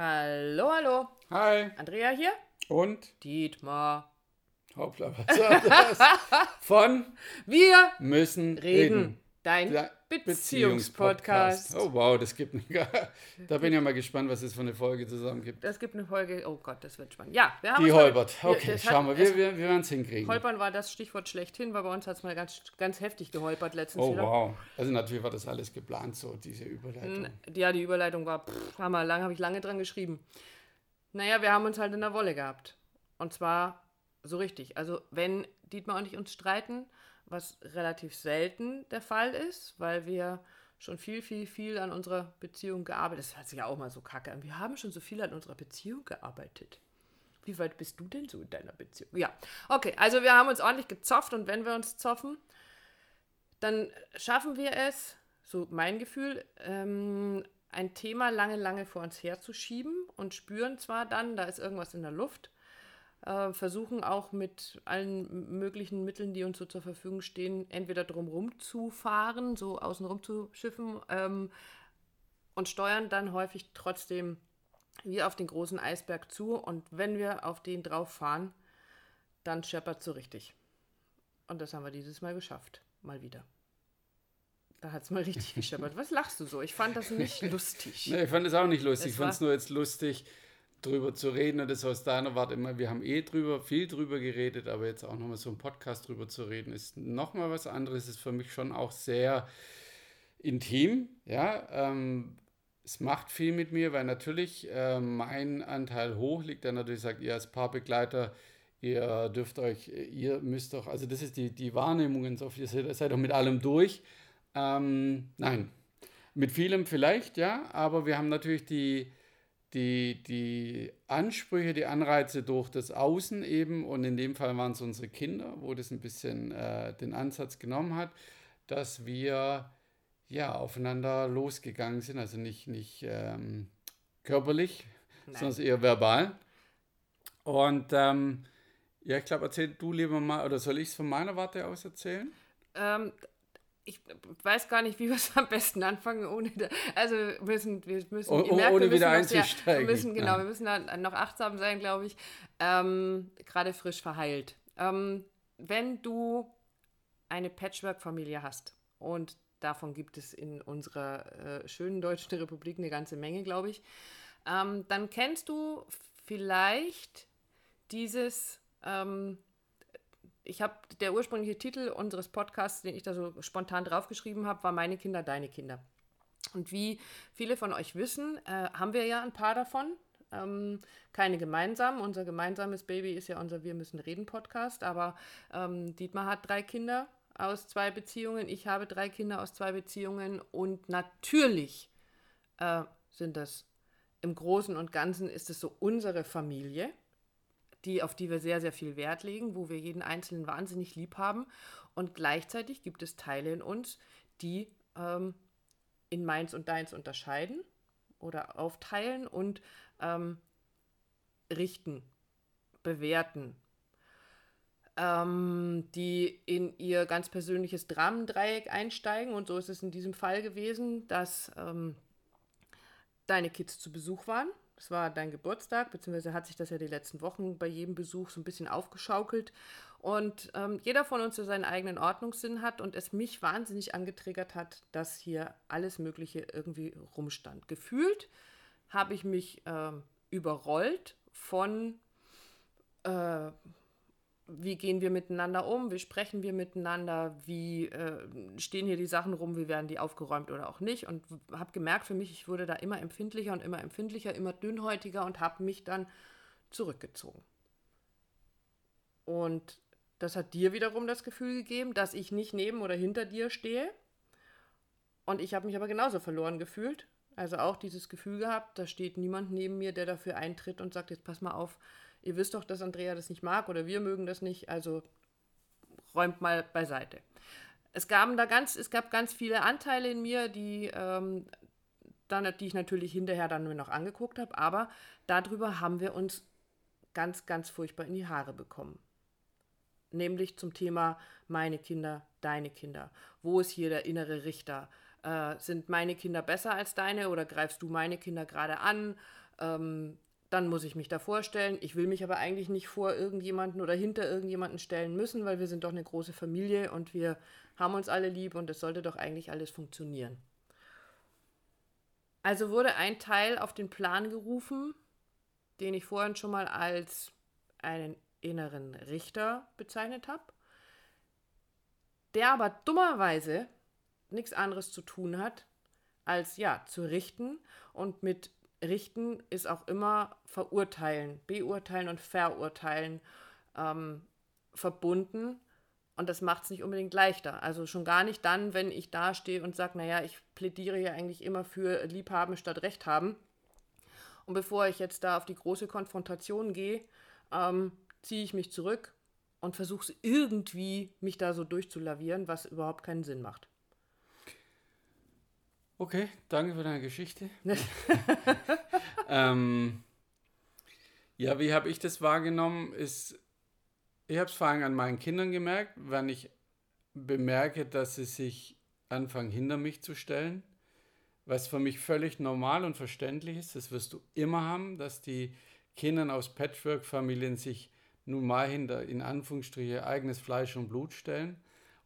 Hallo, hallo. Hi. Andrea hier. Und? Dietmar. Hoppla, was soll das? Von Wir müssen reden. reden. Dein Beziehungspodcast. Oh wow, das gibt eine, Da bin ich ja mal gespannt, was es für eine Folge zusammen gibt. Das gibt eine Folge. Oh Gott, das wird spannend. Ja, wir haben Die mal- holpert. wir- Okay, schauen wir. Wir, wir, wir werden es hinkriegen. Holpern war das Stichwort schlechthin, weil bei uns hat es mal ganz, ganz heftig geholpert letztens Oh wieder. wow. Also natürlich war das alles geplant, so diese Überleitung. Ja, die Überleitung war, pff, wir lang, habe ich lange dran geschrieben. Naja, wir haben uns halt in der Wolle gehabt. Und zwar so richtig. Also, wenn Dietmar und ich uns streiten, was relativ selten der Fall ist, weil wir schon viel, viel, viel an unserer Beziehung gearbeitet Das hört sich ja auch mal so kacke an. Wir haben schon so viel an unserer Beziehung gearbeitet. Wie weit bist du denn so in deiner Beziehung? Ja, okay, also wir haben uns ordentlich gezofft und wenn wir uns zoffen, dann schaffen wir es, so mein Gefühl, ähm, ein Thema lange, lange vor uns herzuschieben und spüren zwar dann, da ist irgendwas in der Luft, äh, versuchen auch mit allen möglichen Mitteln, die uns so zur Verfügung stehen, entweder drumherum zu fahren, so außenrum zu schiffen ähm, und steuern dann häufig trotzdem wie auf den großen Eisberg zu und wenn wir auf den drauf fahren, dann scheppert so richtig. Und das haben wir dieses Mal geschafft. Mal wieder. Da hat es mal richtig gescheppert. Was lachst du so? Ich fand das nicht lustig. Nee, ich fand es auch nicht lustig. Es Ich fand es nur jetzt lustig, drüber zu reden. Und das aus deiner Warte immer, wir haben eh drüber, viel drüber geredet, aber jetzt auch nochmal so ein Podcast drüber zu reden, ist nochmal was anderes. Ist für mich schon auch sehr intim. Ja, ähm, es macht viel mit mir, weil natürlich äh, mein Anteil hoch liegt, der natürlich sagt, ihr als Paarbegleiter, ihr dürft euch, ihr müsst doch, also das ist die, die Wahrnehmungen, so viel, ihr seid, seid doch mit allem durch. Ähm, nein, mit vielem vielleicht, ja, aber wir haben natürlich die, die, die Ansprüche, die Anreize durch das Außen eben, und in dem Fall waren es unsere Kinder, wo das ein bisschen äh, den Ansatz genommen hat, dass wir ja aufeinander losgegangen sind, also nicht, nicht ähm, körperlich, Nein. sondern eher verbal. Und ähm, ja, ich glaube, erzähl du lieber mal, oder soll ich es von meiner Warte aus erzählen? Ähm, ich weiß gar nicht, wie wir es am besten anfangen, ohne. Da, also wir müssen, wir müssen, Oh- ihr merkt, ohne wir wieder einzusteigen. Wir müssen, genau, Ja. wir müssen da noch achtsam sein, glaube ich. Ähm, Gerade frisch verheilt. Ähm, wenn du eine Patchwork-Familie hast und davon gibt es in unserer äh, schönen deutschen Republik eine ganze Menge, glaube ich, ähm, dann kennst du vielleicht dieses ähm, ich habe der ursprüngliche Titel unseres Podcasts, den ich da so spontan draufgeschrieben habe, war Meine Kinder, deine Kinder. Und wie viele von euch wissen, äh, haben wir ja ein paar davon. Ähm, keine gemeinsamen. Unser gemeinsames Baby ist ja unser Wir müssen reden Podcast. Aber ähm, Dietmar hat drei Kinder aus zwei Beziehungen. Ich habe drei Kinder aus zwei Beziehungen. Und natürlich äh, sind das im Großen und Ganzen ist es so unsere Familie die, auf die wir sehr, sehr viel Wert legen, wo wir jeden Einzelnen wahnsinnig lieb haben. Und gleichzeitig gibt es Teile in uns, die ähm, in meins und deins unterscheiden oder aufteilen und ähm, richten, bewerten, ähm, die in ihr ganz persönliches Dramendreieck einsteigen. Und so ist es in diesem Fall gewesen, dass ähm, deine Kids zu Besuch waren. Es war dein Geburtstag, beziehungsweise hat sich das ja die letzten Wochen bei jedem Besuch so ein bisschen aufgeschaukelt. Und ähm, jeder von uns so seinen eigenen Ordnungssinn hat und es mich wahnsinnig angetriggert hat, dass hier alles Mögliche irgendwie rumstand. Gefühlt habe ich mich ähm, überrollt von, äh, wie gehen wir miteinander um, wie sprechen wir miteinander, wie äh, stehen hier die Sachen rum, wie werden die aufgeräumt oder auch nicht. Und habe gemerkt für mich, ich wurde da immer empfindlicher und immer empfindlicher, immer dünnhäutiger und habe mich dann zurückgezogen. Und das hat dir wiederum das Gefühl gegeben, dass ich nicht neben oder hinter dir stehe. Und ich habe mich aber genauso verloren gefühlt. Also auch dieses Gefühl gehabt, da steht niemand neben mir, der dafür eintritt und sagt, jetzt pass mal auf, ihr wisst doch, dass Andrea das nicht mag oder wir mögen das nicht, also räumt mal beiseite. Es, gaben da ganz, es gab ganz viele Anteile in mir, die, ähm, dann, die ich natürlich hinterher dann nur noch angeguckt habe, aber darüber haben wir uns ganz, ganz furchtbar in die Haare bekommen. Nämlich zum Thema meine Kinder, deine Kinder. Wo ist hier der innere Richter? Äh, sind meine Kinder besser als deine oder greifst du meine Kinder gerade an? ähm, dann muss ich mich da vorstellen. Ich will mich aber eigentlich nicht vor irgendjemanden oder hinter irgendjemanden stellen müssen, weil wir sind doch eine große Familie und wir haben uns alle lieb und es sollte doch eigentlich alles funktionieren. Also wurde ein Teil auf den Plan gerufen, den ich vorhin schon mal als einen inneren Richter bezeichnet habe, der aber dummerweise nichts anderes zu tun hat, als ja, zu richten und mit richten ist auch immer verurteilen, beurteilen und verurteilen ähm, verbunden. Und das macht es nicht unbedingt leichter. Also schon gar nicht dann, wenn ich da stehe und sage, naja, ich plädiere ja eigentlich immer für Liebhaben statt Recht haben. Und bevor ich jetzt da auf die große Konfrontation gehe, ähm, ziehe ich mich zurück und versuche irgendwie, mich da so durchzulavieren, was überhaupt keinen Sinn macht. Okay, danke für deine Geschichte. ähm, ja, wie habe ich das wahrgenommen? Ist, ich habe es vor allem an meinen Kindern gemerkt, wenn ich bemerke, dass sie sich anfangen, hinter mich zu stellen, was für mich völlig normal und verständlich ist. Das wirst du immer haben, dass die Kinder aus Patchwork-Familien sich nun mal hinter, in Anführungsstriche, eigenes Fleisch und Blut stellen.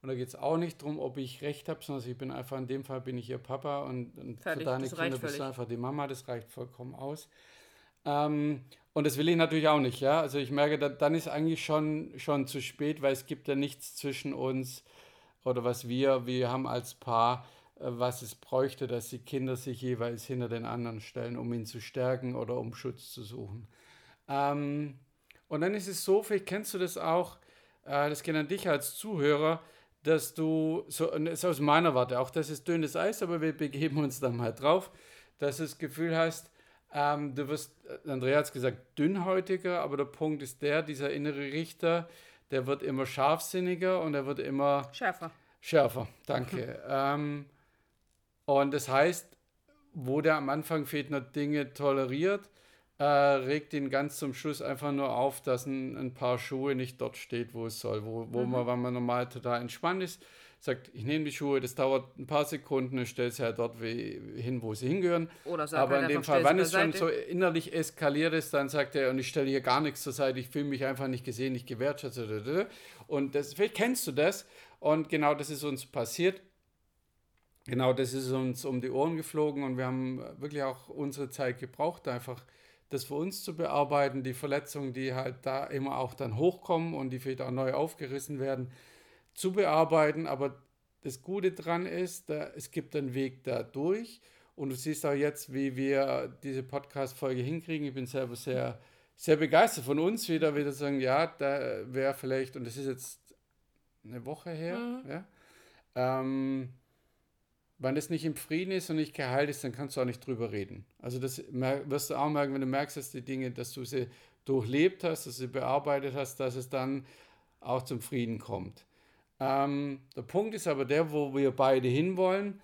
Und da geht es auch nicht darum, ob ich recht habe, sondern ich bin einfach, in dem Fall bin ich ihr Papa und, und für deine Kinder bist du einfach die Mama, das reicht vollkommen aus. Ähm, und das will ich natürlich auch nicht, ja. Also ich merke, da, dann ist eigentlich schon, schon zu spät, weil es gibt ja nichts zwischen uns oder was wir, wir haben als Paar, äh, was es bräuchte, dass die Kinder sich jeweils hinter den anderen stellen, um ihn zu stärken oder um Schutz zu suchen. Ähm, und dann ist es so, vielleicht kennst du das auch, äh, das geht an dich als Zuhörer, dass du, so ist aus meiner Warte, auch das ist dünnes Eis, aber wir begeben uns da mal drauf, dass du das Gefühl hast, ähm, du wirst, äh, Andrea hat es gesagt, dünnhäutiger, aber der Punkt ist der, dieser innere Richter, der wird immer scharfsinniger und er wird immer schärfer. Schärfer, danke. ähm, und das heißt, wo der am Anfang noch Dinge toleriert, äh, regt ihn ganz zum Schluss einfach nur auf, dass ein, ein Paar Schuhe nicht dort steht, wo es soll. Wo, wo mhm. man, wenn man normal total entspannt ist, sagt, ich nehme die Schuhe, das dauert ein paar Sekunden, und stelle sie halt dort hin, wo sie hingehören. Oder sagt Aber in dem Fall, wenn es schon so innerlich eskaliert ist, dann sagt er, und ich stelle hier gar nichts zur Seite, ich fühle mich einfach nicht gesehen, nicht gewertschätzt. Und das, vielleicht kennst du das. Und genau das ist uns passiert. Genau das ist uns um die Ohren geflogen und wir haben wirklich auch unsere Zeit gebraucht, einfach das für uns zu bearbeiten, die Verletzungen, die halt da immer auch dann hochkommen und die vielleicht auch neu aufgerissen werden, zu bearbeiten. Aber das Gute dran ist, da, es gibt einen Weg da durch. Und du siehst auch jetzt, wie wir diese Podcast-Folge hinkriegen. Ich bin selber sehr, sehr begeistert von uns, wieder wieder sagen, ja, da wäre vielleicht, und das ist jetzt eine Woche her, mhm. ja, ähm, wenn das nicht im Frieden ist und nicht geheilt ist, dann kannst du auch nicht drüber reden. Also das wirst du auch merken, wenn du merkst, dass die Dinge, dass du sie durchlebt hast, dass du sie bearbeitet hast, dass es dann auch zum Frieden kommt. Ähm, der Punkt ist aber der, wo wir beide hinwollen.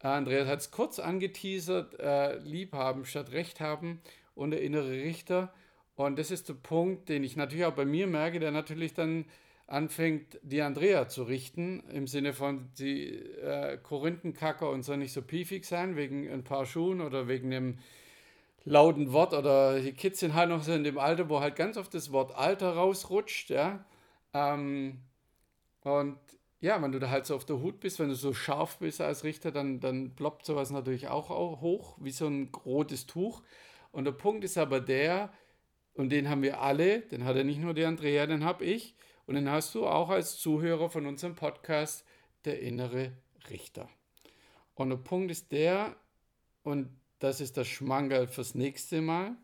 Andreas hat es kurz angeteasert, äh, lieb haben statt Recht haben und der innere Richter. Und das ist der Punkt, den ich natürlich auch bei mir merke, der natürlich dann anfängt, die Andrea zu richten, im Sinne von, die äh, Korinthenkacker und soll nicht so piefig sein, wegen ein paar Schuhen oder wegen einem lauten Wort oder die Kids sind halt noch so in dem Alter, wo halt ganz oft das Wort Alter rausrutscht, ja. Ähm, und ja, wenn du da halt so auf der Hut bist, wenn du so scharf bist als Richter, dann, dann ploppt sowas natürlich auch, auch hoch, wie so ein rotes Tuch. Und der Punkt ist aber der, und den haben wir alle, den hat er nicht nur die Andrea, den habe ich, und dann hast du auch als Zuhörer von unserem Podcast der innere Richter. Und der Punkt ist der, und das ist das Schmankerl fürs nächste Mal,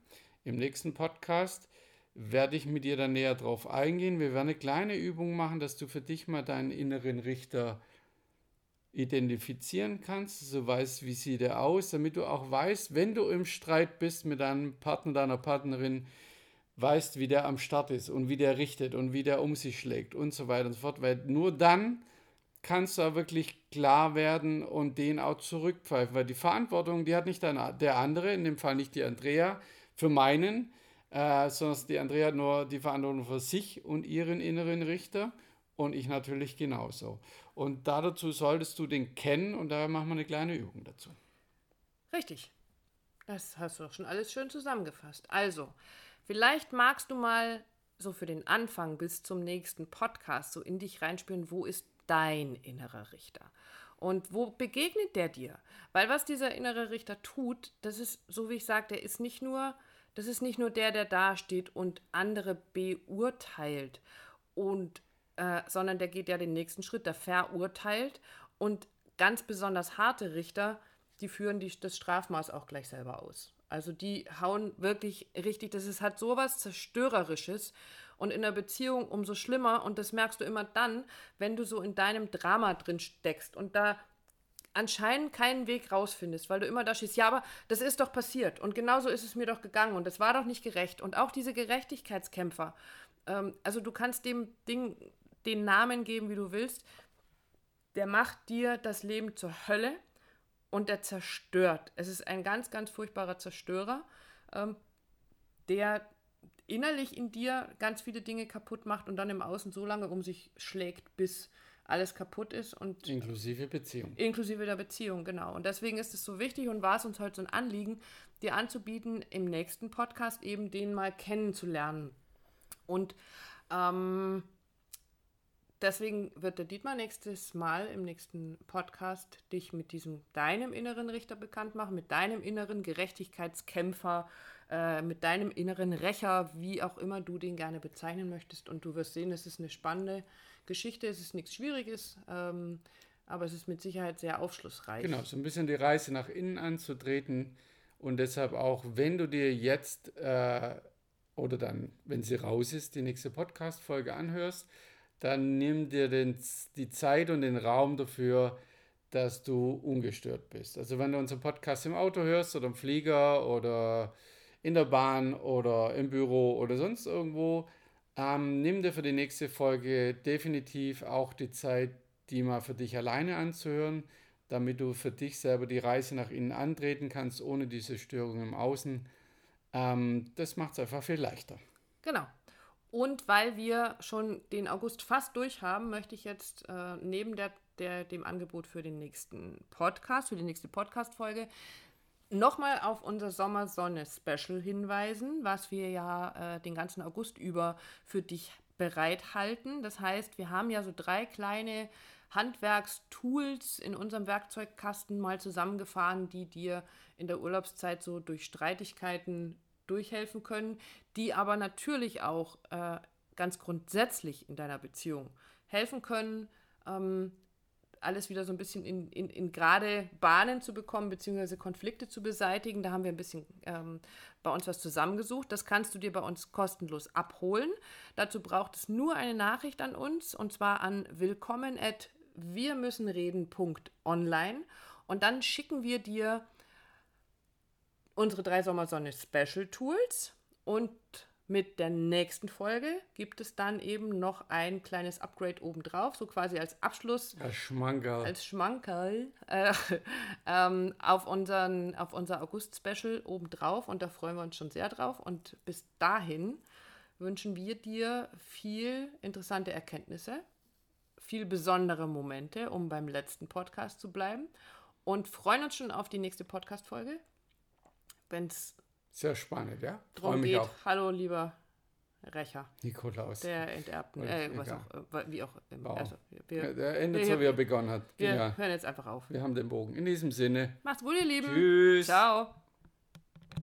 im nächsten Podcast werde ich mit dir dann näher drauf eingehen. Wir werden eine kleine Übung machen, dass du für dich mal deinen inneren Richter identifizieren kannst, so weißt, wie sieht er aus, damit du auch weißt, wenn du im Streit bist mit deinem Partner, deiner Partnerin, weißt, wie der am Start ist und wie der richtet und wie der um sich schlägt und so weiter und so fort, weil nur dann kannst du auch wirklich klar werden und den auch zurückpfeifen, weil die Verantwortung, die hat nicht der andere, in dem Fall nicht die Andrea, für meinen, äh, sondern die Andrea hat nur die Verantwortung für sich und ihren inneren Richter und ich natürlich genauso. Und dazu solltest du den kennen und daher machen wir eine kleine Übung dazu. Richtig. Das hast du doch schon alles schön zusammengefasst. Also, vielleicht magst du mal so für den Anfang bis zum nächsten Podcast so in dich reinspüren, wo ist dein innerer Richter? Und wo begegnet der dir? Weil was dieser innere Richter tut, das ist, so wie ich sage, der ist nicht nur, das ist nicht nur der, der da steht und andere beurteilt und äh, sondern der geht ja den nächsten Schritt, der verurteilt und ganz besonders harte Richter, die führen die, das Strafmaß auch gleich selber aus. Also die hauen wirklich richtig, das ist halt sowas Zerstörerisches. Und in der Beziehung umso schlimmer. Und das merkst du immer dann, wenn du so in deinem Drama drin steckst und da anscheinend keinen Weg rausfindest, weil du immer da stehst, ja, aber das ist doch passiert. Und genauso ist es mir doch gegangen und das war doch nicht gerecht. Und auch diese Gerechtigkeitskämpfer, ähm, also du kannst dem Ding den Namen geben, wie du willst, der macht dir das Leben zur Hölle und der zerstört. Es ist ein ganz, ganz furchtbarer Zerstörer, ähm, der innerlich in dir ganz viele Dinge kaputt macht und dann im Außen so lange um sich schlägt, bis alles kaputt ist und inklusive Beziehung. Inklusive der Beziehung, genau. Und deswegen ist es so wichtig und war es uns heute so ein Anliegen, dir anzubieten, im nächsten Podcast eben den mal kennenzulernen. Und ähm, deswegen wird der Dietmar nächstes Mal im nächsten Podcast dich mit diesem deinem inneren Richter bekannt machen, mit deinem inneren Gerechtigkeitskämpfer, äh, mit deinem inneren Rächer, wie auch immer du den gerne bezeichnen möchtest. Und du wirst sehen, es ist eine spannende Geschichte, es ist nichts Schwieriges, ähm, aber es ist mit Sicherheit sehr aufschlussreich. Genau, so ein bisschen die Reise nach innen anzutreten und deshalb auch, wenn du dir jetzt äh, oder dann, wenn sie raus ist, die nächste Podcast-Folge anhörst, dann nimm dir den, die Zeit und den Raum dafür, dass du ungestört bist. Also wenn du unseren Podcast im Auto hörst oder im Flieger oder in der Bahn oder im Büro oder sonst irgendwo, ähm, nimm dir für die nächste Folge definitiv auch die Zeit, die mal für dich alleine anzuhören, damit du für dich selber die Reise nach innen antreten kannst, ohne diese Störung im Außen. Ähm, das macht es einfach viel leichter. Genau. Und weil wir schon den August fast durch haben, möchte ich jetzt äh, neben der, der, dem Angebot für den nächsten Podcast, für die nächste Podcast-Folge, nochmal auf unser Sommersonne-Special hinweisen, was wir ja äh, den ganzen August über für dich bereithalten. Das heißt, wir haben ja so drei kleine Handwerkstools in unserem Werkzeugkasten mal zusammengefahren, die dir in der Urlaubszeit so durch Streitigkeiten durchhelfen können, die aber natürlich auch äh, ganz grundsätzlich in deiner Beziehung helfen können, ähm, alles wieder so ein bisschen in, in, in gerade Bahnen zu bekommen, beziehungsweise Konflikte zu beseitigen. Da haben wir ein bisschen ähm, bei uns was zusammengesucht. Das kannst du dir bei uns kostenlos abholen. Dazu braucht es nur eine Nachricht an uns und zwar an willkommen at wirmüssenreden.online und dann schicken wir dir unsere drei Sommersonne Special Tools und mit der nächsten Folge gibt es dann eben noch ein kleines Upgrade obendrauf, so quasi als Abschluss. Als Schmankerl. Als Schmankerl äh, ähm, auf, unseren, auf unser August-Special obendrauf und da freuen wir uns schon sehr drauf. Und bis dahin wünschen wir dir viel interessante Erkenntnisse, viel besondere Momente, um beim letzten Podcast zu bleiben und freuen uns schon auf die nächste Podcast-Folge wenn es sehr spannend, ja. Mich geht. Auch. Hallo, lieber Rächer. Nikolaus. Der Enterbten, äh, was auch, äh, wie auch immer. Wow. Also, wir, der endet wir, so, wie er begonnen hat. Wir ja. hören jetzt einfach auf. Wir haben den Bogen. In diesem Sinne. Macht's gut, ihr Lieben. Tschüss. Ciao.